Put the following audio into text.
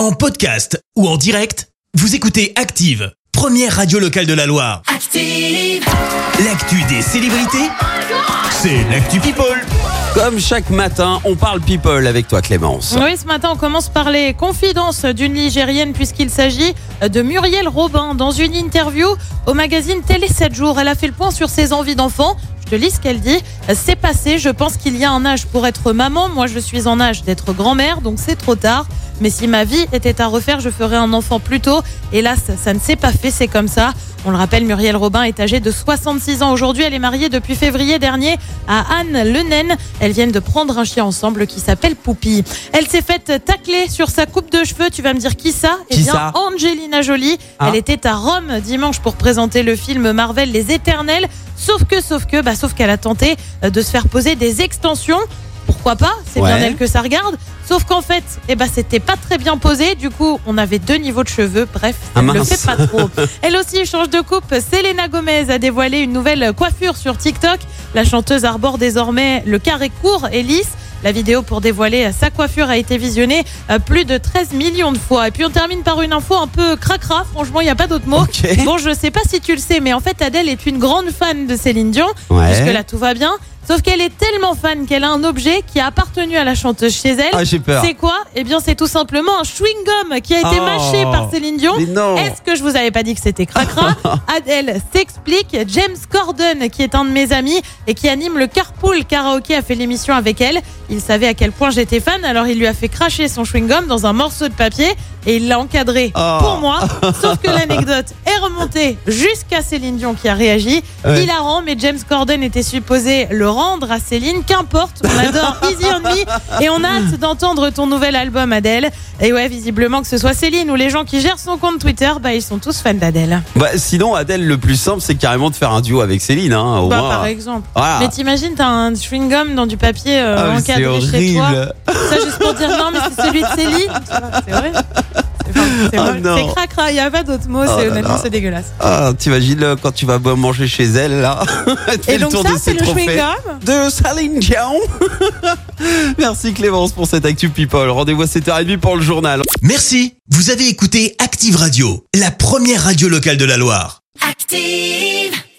En podcast ou en direct, vous écoutez Active, première radio locale de la Loire. Active. L'actu des célébrités, c'est l'actu People. Comme chaque matin, on parle people avec toi Clémence. Oui, ce matin, on commence par les confidences d'une Ligérienne puisqu'il s'agit de Muriel Robin. Dans une interview au magazine Télé 7 jours, elle a fait le point sur ses envies d'enfant. Je te lis ce qu'elle dit. C'est passé, je pense qu'il y a un âge pour être maman. Moi, je suis en âge d'être grand-mère, donc c'est trop tard. Mais si ma vie était à refaire, je ferais un enfant plus tôt. Hélas, ça ne s'est pas fait, c'est comme ça. On le rappelle, Muriel Robin est âgée de 66 ans aujourd'hui. Elle est mariée depuis février dernier à Anne Lenen. Elles viennent de prendre un chien ensemble qui s'appelle Poupie. Elle s'est faite tacler sur sa coupe de cheveux. Tu vas me dire qui ça? Eh bien, ça? Angelina Jolie. Ah. Elle était à Rome dimanche pour présenter le film Marvel Les Éternels. Sauf que, sauf que, bah, sauf qu'elle a tenté euh, de se faire poser des extensions. Pourquoi pas C'est bien elle que ça regarde. Sauf qu'en fait, eh ben, c'était pas très bien posé. Du coup, on avait deux niveaux de cheveux. Bref, Ah, elle le fait pas trop. Elle aussi change de coupe. Selena Gomez a dévoilé une nouvelle coiffure sur TikTok. La chanteuse arbore désormais le carré court et lisse. La vidéo pour dévoiler sa coiffure a été visionnée euh, plus de 13 millions de fois. Et puis on termine par une info un peu cracra. Franchement, il n'y a pas d'autre mot. Ok. Bon, je sais pas si tu le sais, mais en fait, Adèle est une grande fan de Céline Dion. Ouais. Jusque là, tout va bien. Sauf qu'elle est tellement fan qu'elle a un objet qui a appartenu à la chanteuse chez elle. Ah, j'ai peur. C'est quoi? Eh bien, c'est tout simplement un chewing-gum qui a été Oh. mâché par Céline Dion. Est-ce que je vous avais pas dit que c'était cracra? Adèle s'explique. James Corden, qui est un de mes amis et qui anime le Carpool Karaoke, a fait l'émission avec elle. Il savait à quel point j'étais fan, alors il lui a fait cracher son chewing-gum dans un morceau de papier et il l'a encadré Oh. pour moi. Sauf que l'anecdote est remontée jusqu'à Céline Dion qui a réagi. Ouais. Hilarant, mais James Corden était supposé le rendre à Céline. Qu'importe, on adore Easy on Me et on a hâte d'entendre ton nouvel album Adèle. Et ouais, visiblement que ce soit Céline ou les gens qui gèrent son compte Twitter, bah ils sont tous fans d'Adèle. Bah, sinon, Adèle, le plus simple, c'est carrément de faire un duo avec Céline. Hein, au Bah, moins. par exemple. Voilà. Mais t'imagines, t'as un chewing-gum dans du papier euh, Ah, encadré chez toi. horrible. Ça, juste pour dire non, mais c'est celui de Céline. C'est vrai. C'est enfin, c'est moche. non. C'est cracra, il n'y a pas d'autre mot. Oh c'est là honnêtement, là. c'est dégueulasse. Ah, t'imagines euh, quand tu vas boire manger chez elle, là. Elle te fait Et le donc, tour ça, de c'est ses le trophées. chewing-gum. de Céline Dion. Merci Clémence pour cette Actu People. Rendez-vous à 7h30 pour le journal. Merci, vous avez écouté Active Radio, la première radio locale de la Loire. Active.